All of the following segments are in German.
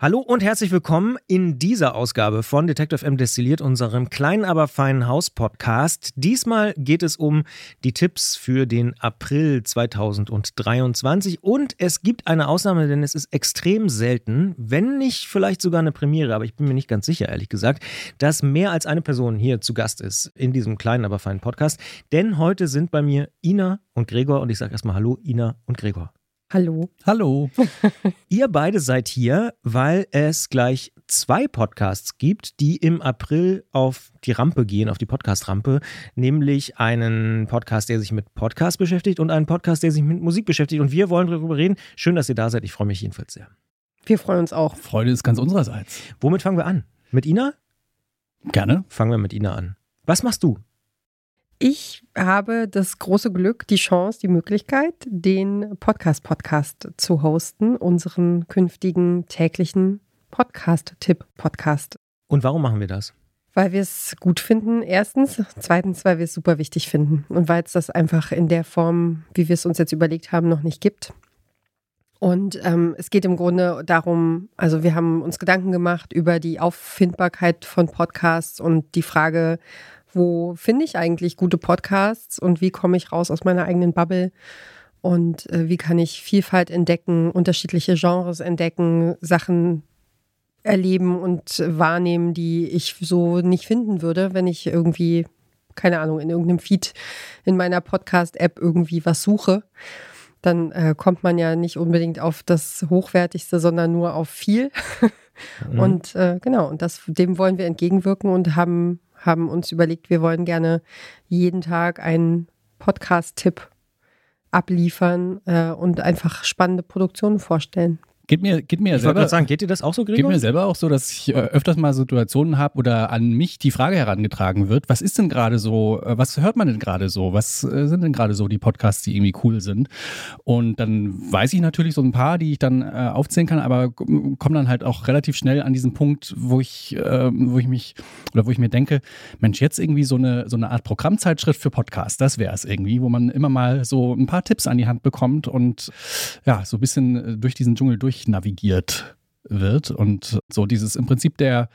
Hallo und herzlich willkommen in dieser Ausgabe von Detective M Destilliert, unserem kleinen, aber feinen Haus-Podcast. Diesmal geht es um die Tipps für den April 2023 und es gibt eine Ausnahme, denn es ist extrem selten, wenn nicht vielleicht sogar eine Premiere, aber ich bin mir nicht ganz sicher, ehrlich gesagt, dass mehr als eine Person hier zu Gast ist in diesem kleinen, aber feinen Podcast. Denn heute sind bei mir Ina und Gregor und ich sage erstmal Hallo, Ina und Gregor. Hallo. Hallo. Ihr beide seid hier, weil es gleich zwei Podcasts gibt, die im April auf die Rampe gehen, auf die Podcast-Rampe, nämlich einen Podcast, der sich mit Podcast beschäftigt und einen Podcast, der sich mit Musik beschäftigt. Und wir wollen darüber reden. Schön, dass ihr da seid. Ich freue mich jedenfalls sehr. Wir freuen uns auch. Freude ist ganz unsererseits. Womit fangen wir an? Mit Ina? Gerne. Fangen wir mit Ina an. Was machst du? Ich habe das große Glück, die Chance, die Möglichkeit, den Podcast-Podcast zu hosten, unseren künftigen täglichen Podcast-Tipp-Podcast. Und warum machen wir das? Weil wir es gut finden, erstens. Zweitens, weil wir es super wichtig finden. Und weil es das einfach in der Form, wie wir es uns jetzt überlegt haben, noch nicht gibt. Und ähm, es geht im Grunde darum, also wir haben uns Gedanken gemacht über die Auffindbarkeit von Podcasts und die Frage, wo finde ich eigentlich gute Podcasts und wie komme ich raus aus meiner eigenen Bubble und äh, wie kann ich Vielfalt entdecken, unterschiedliche Genres entdecken, Sachen erleben und wahrnehmen, die ich so nicht finden würde, wenn ich irgendwie, keine Ahnung, in irgendeinem Feed in meiner Podcast-App irgendwie was suche. Dann äh, kommt man ja nicht unbedingt auf das Hochwertigste, sondern nur auf viel. mhm. Und äh, genau, und das, dem wollen wir entgegenwirken und haben haben uns überlegt, wir wollen gerne jeden Tag einen Podcast-Tipp abliefern äh, und einfach spannende Produktionen vorstellen. Geht mir, geht mir ich selber, sagen, geht dir das auch so, Gregor? Geht mir selber auch so, dass ich äh, öfters mal Situationen habe oder an mich die Frage herangetragen wird, was ist denn gerade so, äh, was hört man denn gerade so, was äh, sind denn gerade so die Podcasts, die irgendwie cool sind? Und dann weiß ich natürlich so ein paar, die ich dann äh, aufzählen kann, aber komme dann halt auch relativ schnell an diesen Punkt, wo ich, äh, wo ich mich oder wo ich mir denke, Mensch, jetzt irgendwie so eine, so eine Art Programmzeitschrift für Podcasts, das wäre es irgendwie, wo man immer mal so ein paar Tipps an die Hand bekommt und ja, so ein bisschen durch diesen Dschungel durch durchnavigiert wird und so dieses im Prinzip der,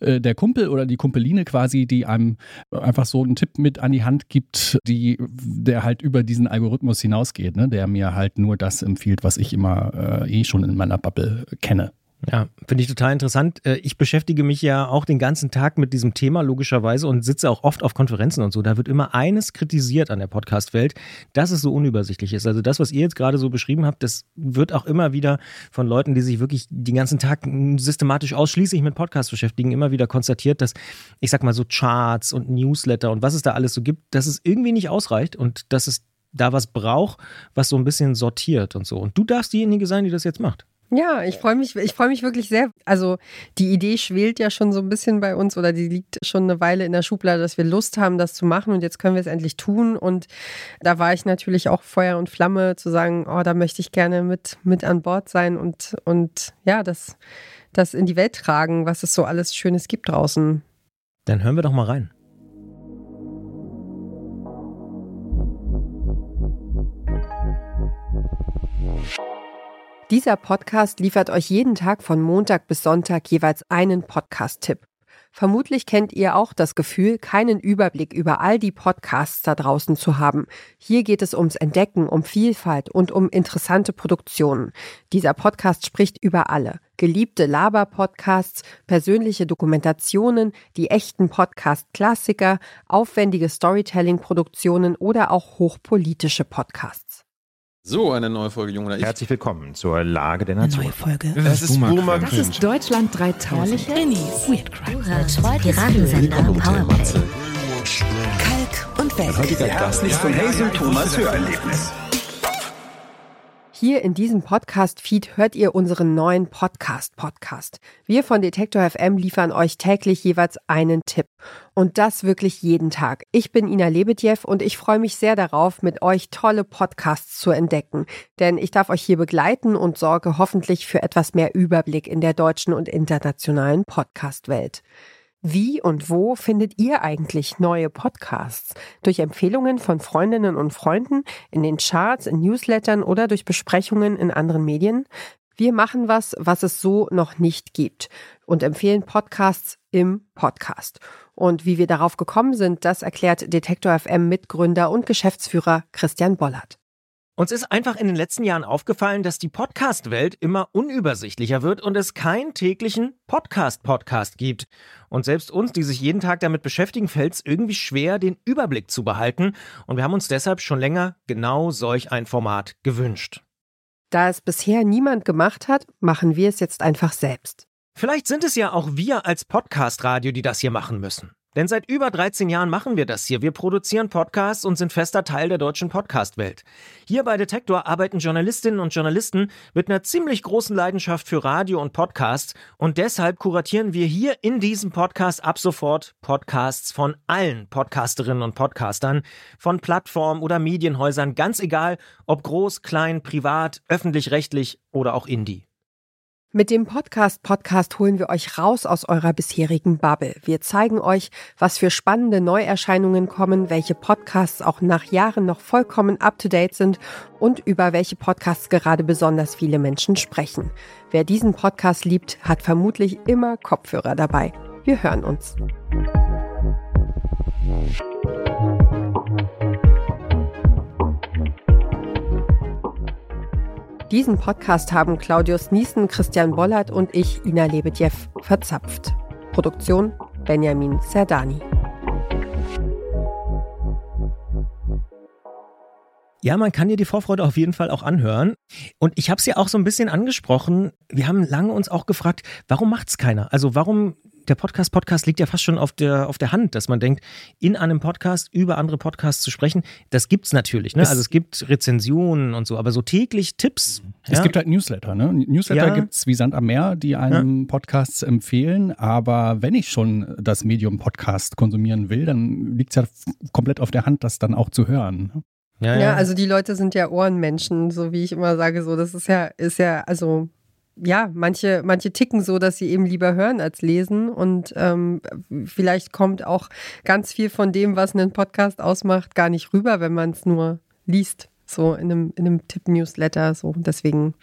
äh, der Kumpel oder die Kumpeline quasi, die einem einfach so einen Tipp mit an die Hand gibt, die, der halt über diesen Algorithmus hinausgeht, ne? der mir halt nur das empfiehlt, was ich immer äh, eh schon in meiner Bubble kenne. Ja, finde ich total interessant. Äh, ich beschäftige mich ja auch den ganzen Tag mit diesem Thema logischerweise und sitze auch oft auf Konferenzen und so. Da wird immer eines kritisiert an der Podcast-Welt, dass es so unübersichtlich ist. Also das, was ihr jetzt gerade so beschrieben habt, das wird auch immer wieder von Leuten, die sich wirklich den ganzen Tag systematisch ausschließlich mit Podcasts beschäftigen, immer wieder konstatiert, dass ich sag mal so Charts und Newsletter und was es da alles so gibt, dass es irgendwie nicht ausreicht und dass es da was braucht, was so ein bisschen sortiert und so. Und du darfst diejenige sein, die das jetzt macht. Ja, ich freue mich, ich freue mich wirklich sehr. Also die Idee schwelt ja schon so ein bisschen bei uns oder die liegt schon eine Weile in der Schublade, dass wir Lust haben, das zu machen und jetzt können wir es endlich tun. Und da war ich natürlich auch Feuer und Flamme zu sagen, oh, da möchte ich gerne mit, mit an Bord sein und, und ja, das, das in die Welt tragen, was es so alles Schönes gibt draußen. Dann hören wir doch mal rein. Dieser Podcast liefert euch jeden Tag von Montag bis Sonntag jeweils einen Podcast-Tipp. Vermutlich kennt ihr auch das Gefühl, keinen Überblick über all die Podcasts da draußen zu haben. Hier geht es ums Entdecken, um Vielfalt und um interessante Produktionen. Dieser Podcast spricht über alle. Geliebte Laber-Podcasts, persönliche Dokumentationen, die echten Podcast-Klassiker, aufwendige Storytelling-Produktionen oder auch hochpolitische Podcasts. So, eine neue Folge Jung oder Ich. Herzlich willkommen zur Lage der Nation. Neue Folge. Das ist Boomer Das ist Deutschland 3000. Minis. Weird Crime. Piratensender Powerplay. Kalk und Welt. Heutiger Gast ist von Hazel Thomas Hörerlebnis. Hier in diesem Podcast-Feed hört ihr unseren neuen Podcast-Podcast. Wir von Detektor FM liefern euch täglich jeweils einen Tipp. Und das wirklich jeden Tag. Ich bin Ina Lebedjew und ich freue mich sehr darauf, mit euch tolle Podcasts zu entdecken. Denn ich darf euch hier begleiten und sorge hoffentlich für etwas mehr Überblick in der deutschen und internationalen Podcast-Welt. Wie und wo findet ihr eigentlich neue Podcasts? Durch Empfehlungen von Freundinnen und Freunden, in den Charts, in Newslettern oder durch Besprechungen in anderen Medien? Wir machen was, was es so noch nicht gibt und empfehlen Podcasts im Podcast. Und wie wir darauf gekommen sind, das erklärt Detektor FM Mitgründer und Geschäftsführer Christian Bollert. Uns ist einfach in den letzten Jahren aufgefallen, dass die Podcast-Welt immer unübersichtlicher wird und es keinen täglichen Podcast-Podcast gibt. Und selbst uns, die sich jeden Tag damit beschäftigen, fällt es irgendwie schwer, den Überblick zu behalten. Und wir haben uns deshalb schon länger genau solch ein Format gewünscht. Da es bisher niemand gemacht hat, machen wir es jetzt einfach selbst. Vielleicht sind es ja auch wir als Podcast-Radio, die das hier machen müssen. Denn seit über 13 Jahren machen wir das hier. Wir produzieren Podcasts und sind fester Teil der deutschen Podcast-Welt. Hier bei Detektor arbeiten Journalistinnen und Journalisten mit einer ziemlich großen Leidenschaft für Radio und Podcasts und deshalb kuratieren wir hier in diesem Podcast ab sofort Podcasts von allen Podcasterinnen und Podcastern, von Plattformen oder Medienhäusern, ganz egal, ob groß, klein, privat, öffentlich-rechtlich oder auch Indie. Mit dem Podcast Podcast holen wir euch raus aus eurer bisherigen Bubble. Wir zeigen euch, was für spannende Neuerscheinungen kommen, welche Podcasts auch nach Jahren noch vollkommen up-to-date sind und über welche Podcasts gerade besonders viele Menschen sprechen. Wer diesen Podcast liebt, hat vermutlich immer Kopfhörer dabei. Wir hören uns. Diesen Podcast haben Claudius Niesen, Christian Bollert und ich, Ina Lebedjew, verzapft. Produktion Benjamin Serdani. Ja, man kann dir die Vorfreude auf jeden Fall auch anhören. Und ich habe es ja auch so ein bisschen angesprochen. Wir haben lange uns auch gefragt, warum macht es keiner? Also warum der Podcast, Podcast liegt ja fast schon auf der, auf der Hand, dass man denkt, in einem Podcast über andere Podcasts zu sprechen, das gibt es natürlich. Ne? also es gibt Rezensionen und so, aber so täglich Tipps. Es ja? gibt halt Newsletter. Ne? Newsletter ja. gibt es wie Sand am Meer, die einem ja. Podcasts empfehlen. Aber wenn ich schon das Medium Podcast konsumieren will, dann liegt es ja komplett auf der Hand, das dann auch zu hören. Ne? Ja, ja, also die Leute sind ja Ohrenmenschen, so wie ich immer sage, so das ist ja, ist ja, also ja, manche, manche ticken so, dass sie eben lieber hören als lesen. Und ähm, vielleicht kommt auch ganz viel von dem, was einen Podcast ausmacht, gar nicht rüber, wenn man es nur liest, so in einem, in einem Tipp-Newsletter. So. Deswegen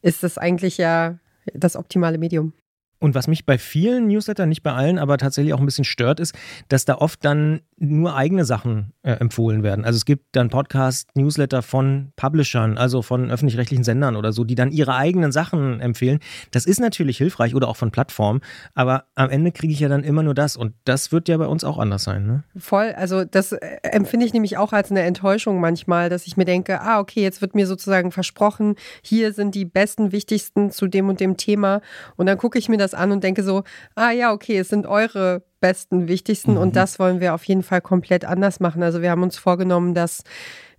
ist das eigentlich ja das optimale Medium. Und was mich bei vielen Newslettern, nicht bei allen, aber tatsächlich auch ein bisschen stört, ist, dass da oft dann nur eigene Sachen äh, empfohlen werden. Also es gibt dann Podcast, Newsletter von Publishern, also von öffentlich-rechtlichen Sendern oder so, die dann ihre eigenen Sachen empfehlen. Das ist natürlich hilfreich oder auch von Plattformen, aber am Ende kriege ich ja dann immer nur das und das wird ja bei uns auch anders sein. Ne? Voll, also das äh, empfinde ich nämlich auch als eine Enttäuschung manchmal, dass ich mir denke, ah okay, jetzt wird mir sozusagen versprochen, hier sind die besten, wichtigsten zu dem und dem Thema und dann gucke ich mir das das an und denke so, ah ja, okay, es sind eure besten, wichtigsten mhm. und das wollen wir auf jeden Fall komplett anders machen. Also wir haben uns vorgenommen, dass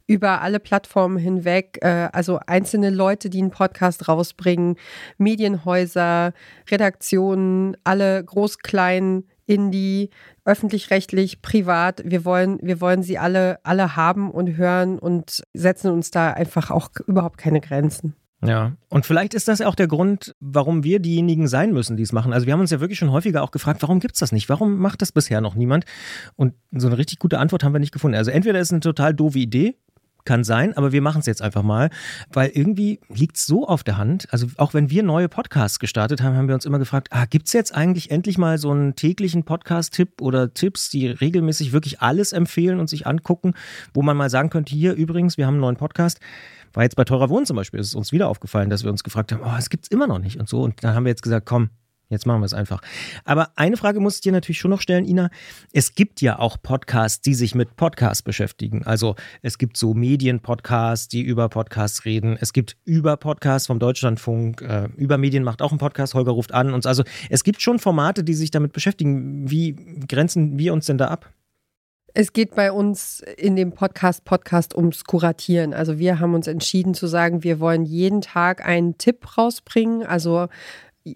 über alle Plattformen hinweg, äh, also einzelne Leute, die einen Podcast rausbringen, Medienhäuser, Redaktionen, alle groß, klein, Indie, öffentlich-rechtlich, privat. Wir wollen, wir wollen sie alle, alle haben und hören und setzen uns da einfach auch überhaupt keine Grenzen. Ja, und vielleicht ist das auch der Grund, warum wir diejenigen sein müssen, die es machen. Also wir haben uns ja wirklich schon häufiger auch gefragt, warum gibt es das nicht? Warum macht das bisher noch niemand? Und so eine richtig gute Antwort haben wir nicht gefunden. Also entweder ist es eine total doofe Idee, kann sein, aber wir machen es jetzt einfach mal, weil irgendwie liegt es so auf der Hand. Also auch wenn wir neue Podcasts gestartet haben, haben wir uns immer gefragt, ah, gibt es jetzt eigentlich endlich mal so einen täglichen Podcast-Tipp oder Tipps, die regelmäßig wirklich alles empfehlen und sich angucken, wo man mal sagen könnte, hier übrigens, wir haben einen neuen Podcast. War jetzt bei Teurer Wohnen zum Beispiel, ist es uns wieder aufgefallen, dass wir uns gefragt haben, oh, es gibt es immer noch nicht und so. Und dann haben wir jetzt gesagt, komm, Jetzt machen wir es einfach. Aber eine Frage muss ich dir natürlich schon noch stellen, Ina. Es gibt ja auch Podcasts, die sich mit Podcasts beschäftigen. Also es gibt so Medienpodcasts, die über Podcasts reden. Es gibt über Podcasts vom Deutschlandfunk. Äh, über Medien macht auch einen Podcast. Holger ruft an. Und also es gibt schon Formate, die sich damit beschäftigen. Wie grenzen wir uns denn da ab? Es geht bei uns in dem Podcast Podcast ums Kuratieren. Also wir haben uns entschieden zu sagen, wir wollen jeden Tag einen Tipp rausbringen. Also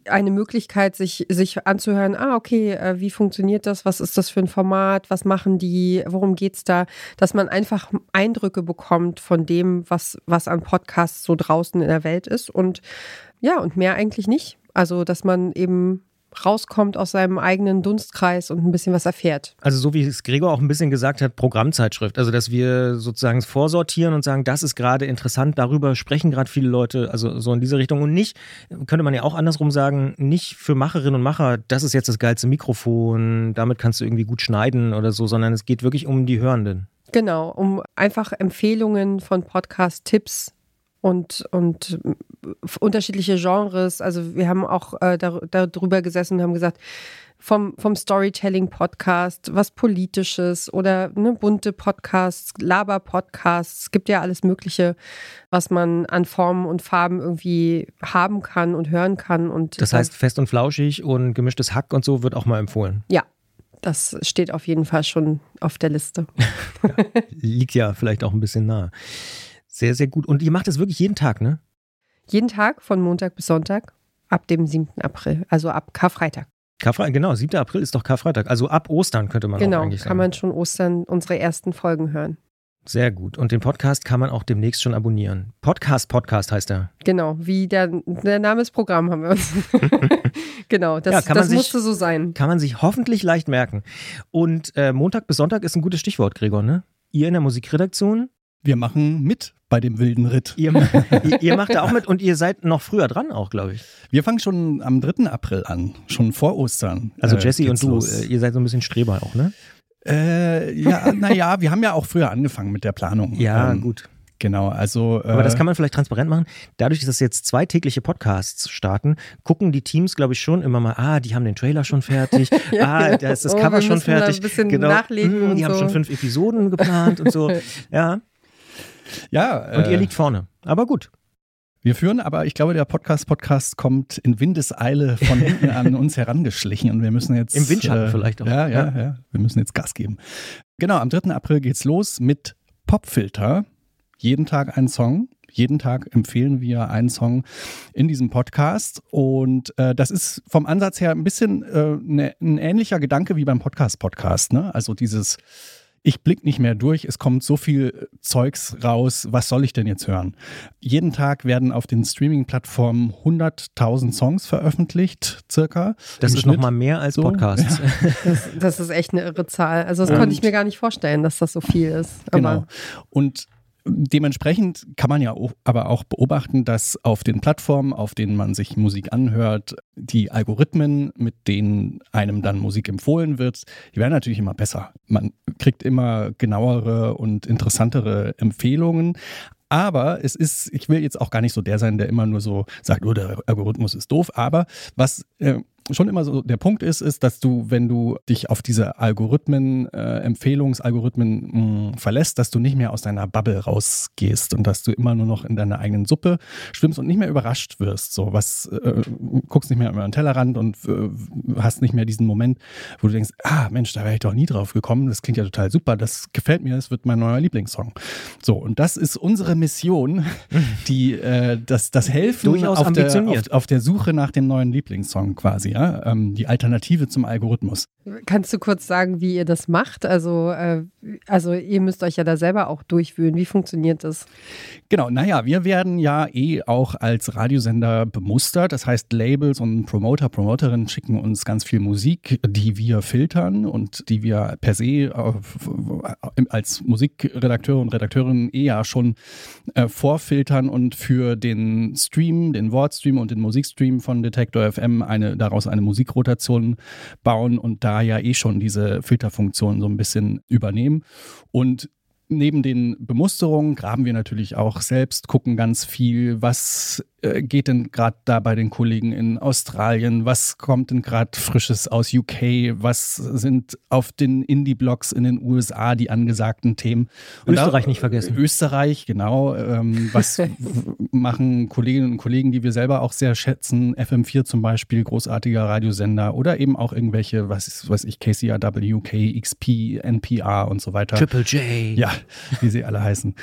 eine Möglichkeit, sich, sich anzuhören, ah, okay, äh, wie funktioniert das? Was ist das für ein Format? Was machen die? Worum geht's da? Dass man einfach Eindrücke bekommt von dem, was, was an Podcasts so draußen in der Welt ist. Und ja, und mehr eigentlich nicht. Also, dass man eben rauskommt aus seinem eigenen Dunstkreis und ein bisschen was erfährt. Also so wie es Gregor auch ein bisschen gesagt hat, Programmzeitschrift. Also dass wir sozusagen vorsortieren und sagen, das ist gerade interessant, darüber sprechen gerade viele Leute, also so in diese Richtung. Und nicht, könnte man ja auch andersrum sagen, nicht für Macherinnen und Macher, das ist jetzt das geilste Mikrofon, damit kannst du irgendwie gut schneiden oder so, sondern es geht wirklich um die Hörenden. Genau, um einfach Empfehlungen von Podcast-Tipps und, und unterschiedliche Genres. Also wir haben auch äh, dar darüber gesessen und haben gesagt, vom, vom Storytelling-Podcast, was Politisches oder ne, bunte Podcasts, Laber-Podcasts. Es gibt ja alles Mögliche, was man an Formen und Farben irgendwie haben kann und hören kann. Und das heißt, fest und flauschig und gemischtes Hack und so wird auch mal empfohlen. Ja, das steht auf jeden Fall schon auf der Liste. ja, liegt ja vielleicht auch ein bisschen nahe. Sehr, sehr gut. Und ihr macht das wirklich jeden Tag, ne? Jeden Tag von Montag bis Sonntag ab dem 7. April, also ab Karfreitag. Karfreitag, genau, 7. April ist doch Karfreitag. Also ab Ostern könnte man genau, auch eigentlich sagen. Genau, kann man schon Ostern unsere ersten Folgen hören. Sehr gut. Und den Podcast kann man auch demnächst schon abonnieren. Podcast, Podcast heißt er. Genau, wie der, der Name des Programms haben wir uns. genau, das, ja, das sich, musste so sein. Kann man sich hoffentlich leicht merken. Und äh, Montag bis Sonntag ist ein gutes Stichwort, Gregor, ne? Ihr in der Musikredaktion. Wir machen mit bei dem wilden Ritt. Ihr, ihr, macht da auch mit und ihr seid noch früher dran auch, glaube ich. Wir fangen schon am 3. April an, schon vor Ostern. Also äh, Jesse und du, äh, ihr seid so ein bisschen Streber auch, ne? Äh, ja, naja, wir haben ja auch früher angefangen mit der Planung. Ja, ähm, gut. Genau, also. Aber das kann man vielleicht transparent machen. Dadurch, dass jetzt zwei tägliche Podcasts starten, gucken die Teams, glaube ich, schon immer mal, ah, die haben den Trailer schon fertig, ja, ah, da ist das oh, Cover schon fertig. ein bisschen genau. nachlegen. Mm, die so. haben schon fünf Episoden geplant und so. Ja. Ja. Und ihr liegt vorne. Aber gut. Wir führen aber, ich glaube, der Podcast-Podcast kommt in Windeseile von hinten an uns herangeschlichen und wir müssen jetzt. Im Windschatten äh, vielleicht auch. Ja, ja, ja. Wir müssen jetzt Gas geben. Genau, am 3. April geht's los mit Popfilter. Jeden Tag ein Song. Jeden Tag empfehlen wir einen Song in diesem Podcast. Und äh, das ist vom Ansatz her ein bisschen äh, ne, ein ähnlicher Gedanke wie beim Podcast-Podcast. Ne? Also dieses ich blick nicht mehr durch, es kommt so viel Zeugs raus, was soll ich denn jetzt hören? Jeden Tag werden auf den Streaming-Plattformen 100.000 Songs veröffentlicht, circa. Das ist nochmal mehr als so. Podcasts. Ja. Das, das, ist echt eine irre Zahl. Also das Und, konnte ich mir gar nicht vorstellen, dass das so viel ist. Aber genau. Und Dementsprechend kann man ja aber auch beobachten, dass auf den Plattformen, auf denen man sich Musik anhört, die Algorithmen, mit denen einem dann Musik empfohlen wird, die werden natürlich immer besser. Man kriegt immer genauere und interessantere Empfehlungen. Aber es ist, ich will jetzt auch gar nicht so der sein, der immer nur so sagt, oh, der Algorithmus ist doof. Aber was äh, schon immer so der Punkt ist, ist, dass du, wenn du dich auf diese Algorithmen, äh, Empfehlungsalgorithmen mh, mm, verlässt, dass du nicht mehr aus deiner Bubble rausgehst und dass du immer nur noch in deiner eigenen Suppe schwimmst und nicht mehr überrascht wirst. So was, äh, guckst nicht mehr über den Tellerrand und äh, hast nicht mehr diesen Moment, wo du denkst, ah Mensch, da wäre ich doch nie drauf gekommen. Das klingt ja total super, das gefällt mir, das wird mein neuer Lieblingssong. So, und das ist unsere Mission, die äh, das, das Helfen Durchaus auf der, auf, auf der Suche nach dem neuen Lieblingssong quasi ja, ähm, die Alternative zum Algorithmus. Kannst du kurz sagen, wie ihr das macht? Also, äh, also ihr müsst euch ja da selber auch durchwühlen. Wie funktioniert das? Genau, naja, wir werden ja eh auch als Radiosender bemustert. Das heißt, Labels und Promoter, Promoterinnen schicken uns ganz viel Musik, die wir filtern und die wir per se als Musikredakteure und Redakteurinnen eh ja schon äh, vorfiltern und für den Stream, den Wortstream und den Musikstream von Detektor FM eine daraus eine Musikrotation bauen und da ja eh schon diese Filterfunktion so ein bisschen übernehmen. Und neben den Bemusterungen graben wir natürlich auch selbst, gucken ganz viel, was geht denn gerade da bei den Kollegen in Australien? Was kommt denn gerade Frisches aus UK? Was sind auf den Indie-Blogs in den USA die angesagten Themen? Und Österreich da, nicht vergessen. Österreich, genau. Ähm, was machen Kolleginnen und Kollegen, die wir selber auch sehr schätzen? FM4 zum Beispiel, großartiger Radiosender oder eben auch irgendwelche, was weiß ich, KCRW, KXP, NPR und so weiter. Triple J. Ja, wie sie alle heißen.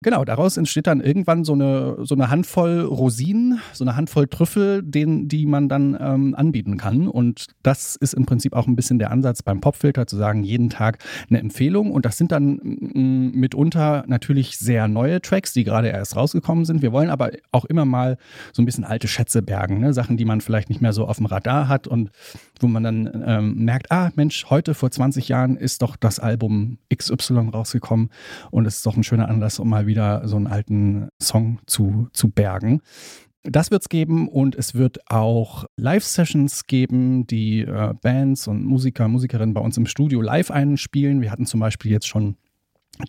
Genau, daraus entsteht dann irgendwann so eine, so eine Handvoll Rosinen, so eine Handvoll Trüffel, den, die man dann ähm, anbieten kann. Und das ist im Prinzip auch ein bisschen der Ansatz beim Popfilter, zu sagen, jeden Tag eine Empfehlung. Und das sind dann mm, mitunter natürlich sehr neue Tracks, die gerade erst rausgekommen sind. Wir wollen aber auch immer mal so ein bisschen alte Schätze bergen, ne? Sachen, die man vielleicht nicht mehr so auf dem Radar hat und wo man dann ähm, merkt, ah Mensch, heute vor 20 Jahren ist doch das Album XY rausgekommen und es ist doch ein schöner Anlass, um mal wieder so einen alten Song zu, zu bergen. Das wird es geben und es wird auch Live-Sessions geben, die äh, Bands und Musiker, Musikerinnen bei uns im Studio live einspielen. Wir hatten zum Beispiel jetzt schon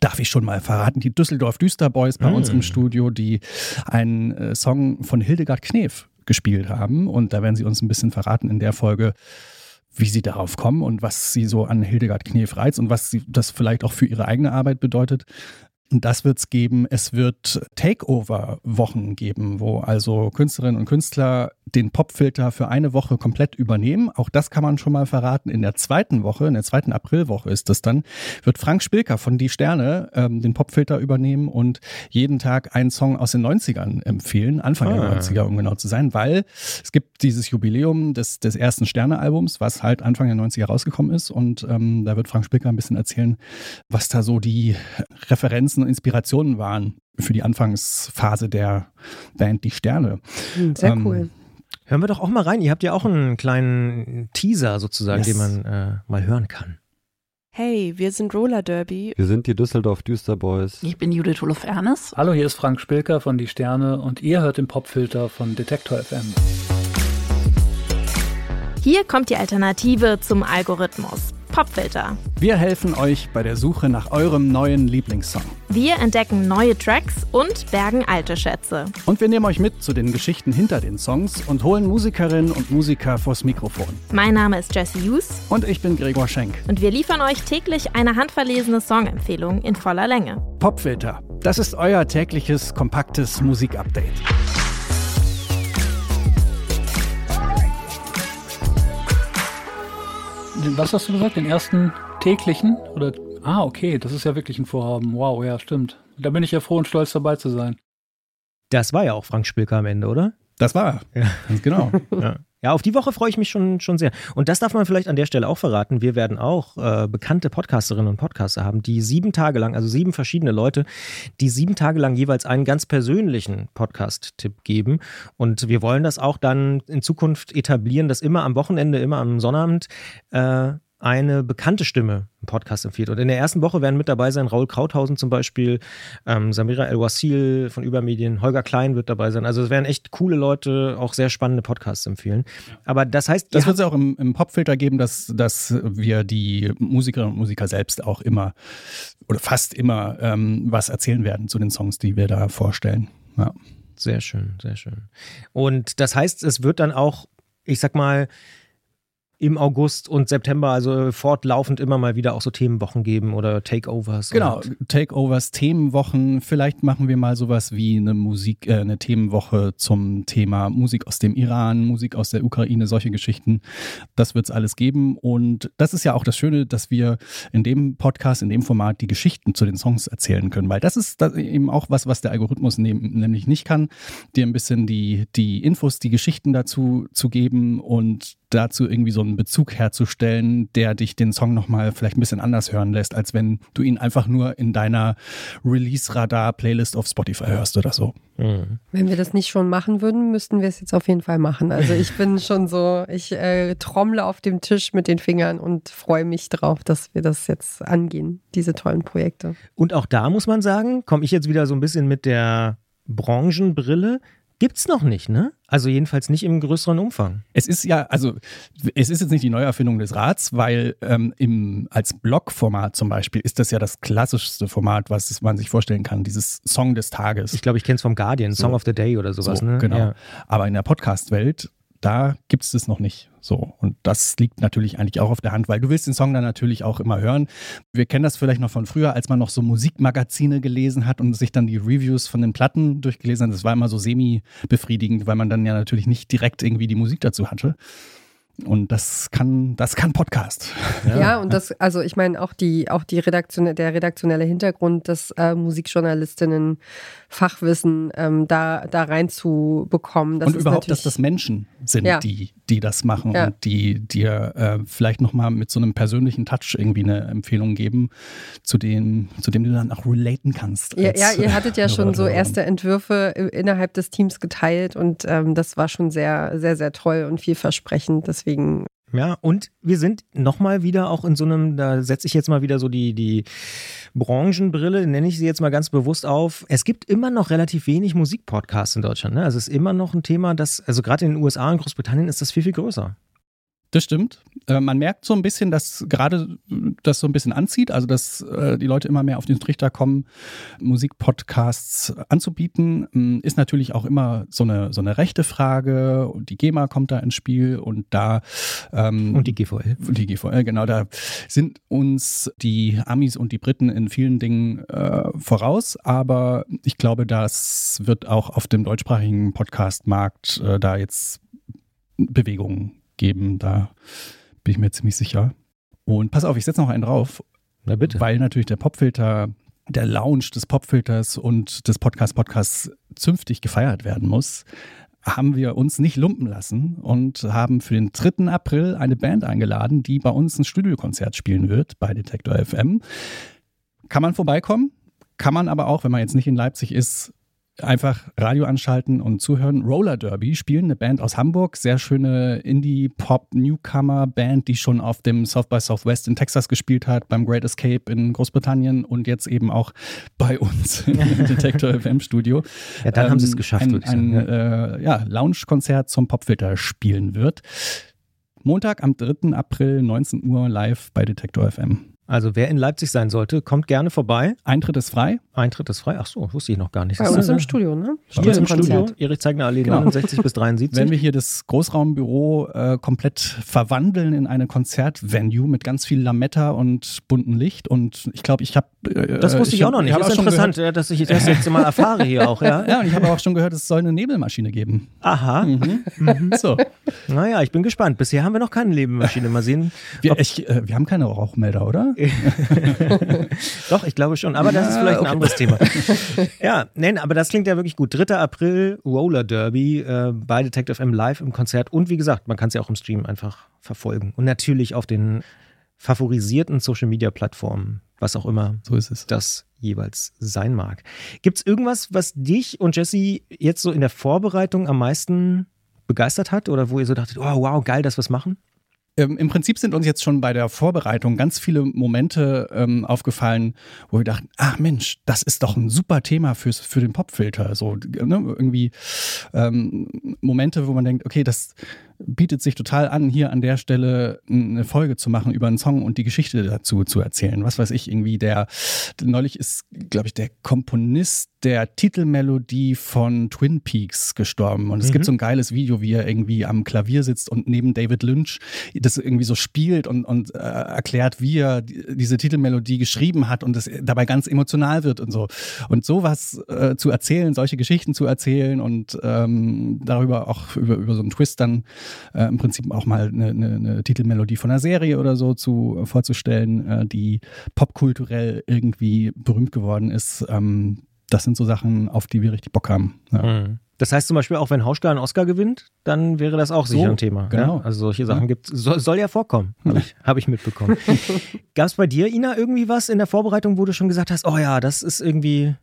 Darf ich schon mal verraten, die Düsseldorf Düsterboys bei mm. uns im Studio, die einen äh, Song von Hildegard Knef gespielt haben. Und da werden sie uns ein bisschen verraten in der Folge, wie sie darauf kommen und was sie so an Hildegard Knef reizt und was sie das vielleicht auch für ihre eigene Arbeit bedeutet. Und das wird es geben. Es wird Takeover-Wochen geben, wo also Künstlerinnen und Künstler den Popfilter für eine Woche komplett übernehmen. Auch das kann man schon mal verraten. In der zweiten Woche, in der zweiten Aprilwoche ist das dann, wird Frank Spilker von Die Sterne ähm, den Popfilter übernehmen und jeden Tag einen Song aus den 90ern empfehlen, Anfang ah. der 90er, um genau zu sein, weil es gibt dieses Jubiläum des, des ersten Sterne-Albums, was halt Anfang der 90er rausgekommen ist. Und ähm, da wird Frank Spilker ein bisschen erzählen, was da so die Referenzen und Inspirationen waren für die Anfangsphase der Band Die Sterne. Hm, sehr ähm, cool. Hören wir doch auch mal rein. Ihr habt ja auch einen kleinen Teaser sozusagen, yes. den man äh, mal hören kann. Hey, wir sind Roller Derby. Wir sind die Düsseldorf Düsterboys. Ich bin Judith Olof Ernest. Hallo, hier ist Frank Spilker von Die Sterne und ihr hört den Popfilter von Detektor FM. Hier kommt die Alternative zum Algorithmus. Popfilter. Wir helfen euch bei der Suche nach eurem neuen Lieblingssong. Wir entdecken neue Tracks und bergen alte Schätze. Und wir nehmen euch mit zu den Geschichten hinter den Songs und holen Musikerinnen und Musiker vors Mikrofon. Mein Name ist Jesse Hughes. Und ich bin Gregor Schenk. Und wir liefern euch täglich eine handverlesene Songempfehlung in voller Länge. Popfilter. Das ist euer tägliches, kompaktes Musikupdate. Was hast du gesagt? Den ersten täglichen? Oder ah, okay, das ist ja wirklich ein Vorhaben. Wow, ja, stimmt. Da bin ich ja froh und stolz dabei zu sein. Das war ja auch Frank Spilker am Ende, oder? Das war er. Ja. Ganz genau. ja. Ja. auf die Woche freue ich mich schon, schon sehr. Und das darf man vielleicht an der Stelle auch verraten. Wir werden auch äh, bekannte Podcasterinnen und Podcaster haben, die sieben Tage lang, also sieben verschiedene Leute, die sieben Tage lang jeweils einen ganz persönlichen Podcast-Tipp geben. Und wir wollen das auch dann in Zukunft etablieren, dass immer am Wochenende, immer am Sonnabend äh, eine bekannte Stimme im Podcast empfiehlt. Und in der ersten Woche werden mit dabei sein Raul Krauthausen zum Beispiel, ähm, Samira El-Wasil von Übermedien, Holger Klein wird dabei sein. Also es werden echt coole Leute, auch sehr spannende Podcasts empfehlen. Aber das heißt... Das wird es auch im, im Popfilter geben, dass, dass wir die Musikerinnen und Musiker selbst auch immer oder fast immer ähm, was erzählen werden zu den Songs, die wir da vorstellen. Ja. Sehr schön, sehr schön. Und das heißt, es wird dann auch, ich sag mal, im August und September, also fortlaufend immer mal wieder auch so Themenwochen geben oder Takeovers. Genau, Takeovers, Themenwochen. Vielleicht machen wir mal sowas wie eine Musik, äh, eine Themenwoche zum Thema Musik aus dem Iran, Musik aus der Ukraine, solche Geschichten. Das wird es alles geben. Und das ist ja auch das Schöne, dass wir in dem Podcast, in dem Format die Geschichten zu den Songs erzählen können, weil das ist eben auch was, was der Algorithmus nämlich nicht kann, dir ein bisschen die, die Infos, die Geschichten dazu zu geben und dazu irgendwie so einen Bezug herzustellen, der dich den Song nochmal vielleicht ein bisschen anders hören lässt, als wenn du ihn einfach nur in deiner Release-Radar-Playlist auf Spotify hörst oder so. Mhm. Wenn wir das nicht schon machen würden, müssten wir es jetzt auf jeden Fall machen. Also ich bin schon so, ich äh, trommle auf dem Tisch mit den Fingern und freue mich drauf, dass wir das jetzt angehen, diese tollen Projekte. Und auch da muss man sagen, komme ich jetzt wieder so ein bisschen mit der Branchenbrille. Gibt's noch nicht, ne? Also jedenfalls nicht im größeren Umfang. Es ist ja, also es ist jetzt nicht die Neuerfindung des Rats, weil ähm, im, als Blogformat zum Beispiel ist das ja das klassischste Format, was man sich vorstellen kann, dieses Song des Tages. Ich glaube, ich kenne es vom Guardian, so. Song of the Day oder sowas. So, ne? Genau. Ja. Aber in der Podcast-Welt da gibt es es noch nicht. So. Und das liegt natürlich eigentlich auch auf der Hand, weil du willst den Song dann natürlich auch immer hören. Wir kennen das vielleicht noch von früher, als man noch so Musikmagazine gelesen hat und sich dann die Reviews von den Platten durchgelesen hat. Das war immer so semi-befriedigend, weil man dann ja natürlich nicht direkt irgendwie die Musik dazu hatte. Und das kann, das kann Podcast. Ja, ja und das, also ich meine auch die, auch die Redaktion, der redaktionelle Hintergrund, das äh, Musikjournalistinnen Fachwissen ähm, da, da reinzubekommen. und überhaupt, dass das Menschen sind, ja. die, die das machen ja. und die dir äh, vielleicht nochmal mit so einem persönlichen Touch irgendwie eine Empfehlung geben, zu dem, zu dem du dann auch relaten kannst. Ja, ja, ihr hattet ja schon so erste Entwürfe innerhalb des Teams geteilt und ähm, das war schon sehr, sehr, sehr toll und vielversprechend. Deswegen ja, und wir sind nochmal wieder auch in so einem, da setze ich jetzt mal wieder so die, die Branchenbrille, nenne ich sie jetzt mal ganz bewusst auf. Es gibt immer noch relativ wenig Musikpodcasts in Deutschland. Ne? Also es ist immer noch ein Thema, das, also gerade in den USA und Großbritannien ist das viel, viel größer. Das stimmt. Äh, man merkt so ein bisschen, dass gerade das so ein bisschen anzieht, also dass äh, die Leute immer mehr auf den Trichter kommen, Musikpodcasts anzubieten. Ähm, ist natürlich auch immer so eine, so eine rechte Frage und die GEMA kommt da ins Spiel und da ähm, und die GVL. Die GVL, genau, da sind uns die Amis und die Briten in vielen Dingen äh, voraus, aber ich glaube, das wird auch auf dem deutschsprachigen Podcast-Markt äh, da jetzt Bewegungen geben. Da bin ich mir ziemlich sicher. Und pass auf, ich setze noch einen drauf. Na bitte. Weil natürlich der Popfilter, der Lounge des Popfilters und des Podcast-Podcasts zünftig gefeiert werden muss, haben wir uns nicht lumpen lassen und haben für den 3. April eine Band eingeladen, die bei uns ein Studiokonzert spielen wird bei Detektor FM. Kann man vorbeikommen? Kann man aber auch, wenn man jetzt nicht in Leipzig ist, einfach Radio anschalten und zuhören. Roller Derby spielen eine Band aus Hamburg, sehr schöne Indie-Pop-Newcomer-Band, die schon auf dem South by Southwest in Texas gespielt hat, beim Great Escape in Großbritannien und jetzt eben auch bei uns im Detector FM Studio. Ja, dann ähm, haben sie es geschafft, ein, ein äh, ja, Lounge-Konzert zum Popfilter spielen wird. Montag am 3. April, 19 Uhr live bei Detector FM. Also wer in Leipzig sein sollte, kommt gerne vorbei. Eintritt ist frei. Eintritt ist frei. Ach so, wusste ich noch gar nicht. Bei uns im Studio, ne? Bei uns im Studio. Erich Zeigner Allee genau. 69 bis 73. Wenn wir hier das Großraumbüro äh, komplett verwandeln in eine Konzertvenue mit ganz viel Lametta und bunten Licht und ich glaube, ich habe äh, Das wusste ich, ich auch noch nicht. Das ist interessant, gehört, dass ich das jetzt mal erfahre hier auch, ja. Ja, und ich habe auch schon gehört, es soll eine Nebelmaschine geben. Aha. Mhm. Mhm. So. Naja, ich bin gespannt. Bisher haben wir noch keine Nebelmaschine. Mal sehen. Wir, ich, äh, wir haben keine Rauchmelder, oder? Doch, ich glaube schon. Aber das ja, ist vielleicht okay. ein anderes Thema. ja, nein, aber das klingt ja wirklich gut. 3. April, Roller Derby äh, bei Detective M live im Konzert. Und wie gesagt, man kann es ja auch im Stream einfach verfolgen. Und natürlich auf den favorisierten Social Media Plattformen, was auch immer so ist es. das jeweils sein mag. Gibt es irgendwas, was dich und Jesse jetzt so in der Vorbereitung am meisten begeistert hat oder wo ihr so dachtet, oh wow, geil, dass wir es machen? Ähm, Im Prinzip sind uns jetzt schon bei der Vorbereitung ganz viele Momente ähm, aufgefallen, wo wir dachten, ach Mensch, das ist doch ein super Thema fürs, für den Popfilter. So ne, irgendwie ähm, Momente, wo man denkt, okay, das bietet sich total an, hier an der Stelle eine Folge zu machen über einen Song und die Geschichte dazu zu erzählen. Was weiß ich, irgendwie der, neulich ist, glaube ich, der Komponist der Titelmelodie von Twin Peaks gestorben. Und es mhm. gibt so ein geiles Video, wie er irgendwie am Klavier sitzt und neben David Lynch das irgendwie so spielt und, und äh, erklärt, wie er diese Titelmelodie geschrieben hat und es dabei ganz emotional wird und so. Und sowas äh, zu erzählen, solche Geschichten zu erzählen und ähm, darüber auch über, über so einen Twist dann äh, im Prinzip auch mal eine, eine, eine, Titelmelodie von einer Serie oder so zu äh, vorzustellen, äh, die popkulturell irgendwie berühmt geworden ist. Ähm, das sind so Sachen, auf die wir richtig Bock haben. Ja. Mhm. Das heißt zum Beispiel auch, wenn Hauschka einen Oscar gewinnt, dann wäre das auch so, sicher ein Thema. Genau. Ja? Also solche Sachen ja. gibt soll, soll ja vorkommen, habe ich, hab ich mitbekommen. Gab es bei dir, Ina, irgendwie was in der Vorbereitung, wo du schon gesagt hast, oh ja, das ist irgendwie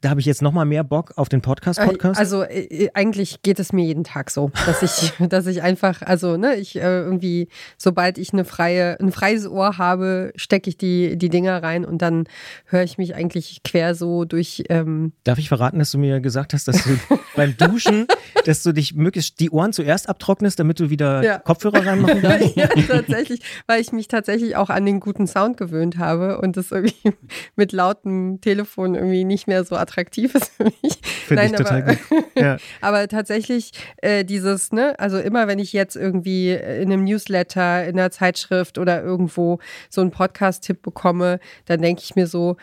da habe ich jetzt noch mal mehr Bock auf den Podcast-Podcast. Also äh, eigentlich geht es mir jeden Tag so, dass ich, dass ich einfach, also ne, ich äh, irgendwie, sobald ich eine freie, ein freies Ohr habe, stecke ich die, die Dinger rein und dann höre ich mich eigentlich quer so durch. Ähm Darf ich verraten, dass du mir gesagt hast, dass du beim Duschen, dass du dich möglichst die Ohren zuerst abtrocknest, damit du wieder ja. Kopfhörer reinmachen kannst? ja, tatsächlich, weil ich mich tatsächlich auch an den guten Sound gewöhnt habe und das irgendwie mit lautem Telefon irgendwie nicht mehr so attraktiv ist für mich. Finde ich total aber, gut. Ja. aber tatsächlich äh, dieses, ne, also immer wenn ich jetzt irgendwie in einem Newsletter, in einer Zeitschrift oder irgendwo so einen Podcast-Tipp bekomme, dann denke ich mir so,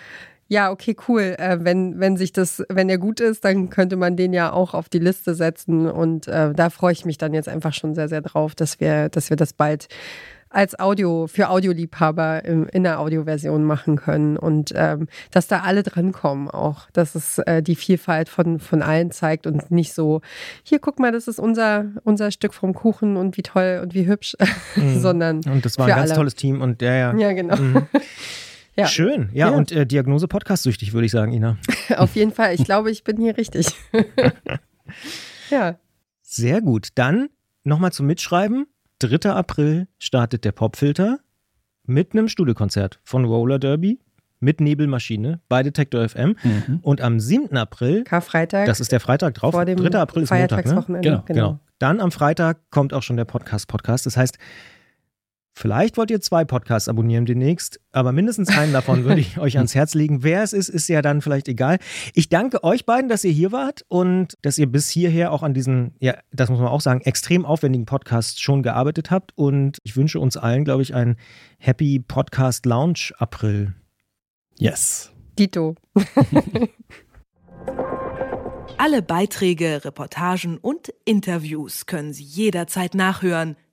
ja, okay, cool. Äh, wenn, wenn sich das, wenn er gut ist, dann könnte man den ja auch auf die Liste setzen. Und äh, da freue ich mich dann jetzt einfach schon sehr, sehr drauf, dass wir, dass wir das bald als Audio für Audioliebhaber in, der Audioversion machen können und ähm, dass da alle drankommen auch, dass es äh, die Vielfalt von, von allen zeigt und nicht so, hier guck mal, das ist unser, unser Stück vom Kuchen und wie toll und wie hübsch, mhm. sondern und das war ein ganz alle. tolles Team und der ja. Ja, genau. Mhm. Ja. Schön. Ja, ja. und äh, Diagnose Podcast-süchtig, würde ich sagen, Ina. Auf jeden Fall. Ich glaube, ich bin hier richtig. ja. Sehr gut. Dann nochmal zum Mitschreiben. 3. April startet der Popfilter mit einem Studiokonzert von Roller Derby mit Nebelmaschine bei Detektor FM. Mhm. Und am 7. April, Karfreitag, das ist der Freitag drauf, 3. April ist Montag, ne? Genau, genau, genau. Dann am Freitag kommt auch schon der Podcast-Podcast. Das heißt, Vielleicht wollt ihr zwei Podcasts abonnieren demnächst, aber mindestens einen davon würde ich euch ans Herz legen. Wer es ist, ist ja dann vielleicht egal. Ich danke euch beiden, dass ihr hier wart und dass ihr bis hierher auch an diesen, ja, das muss man auch sagen, extrem aufwendigen Podcast schon gearbeitet habt. Und ich wünsche uns allen, glaube ich, einen Happy Podcast Lounge April. Yes. Dito. Alle Beiträge, Reportagen und Interviews können Sie jederzeit nachhören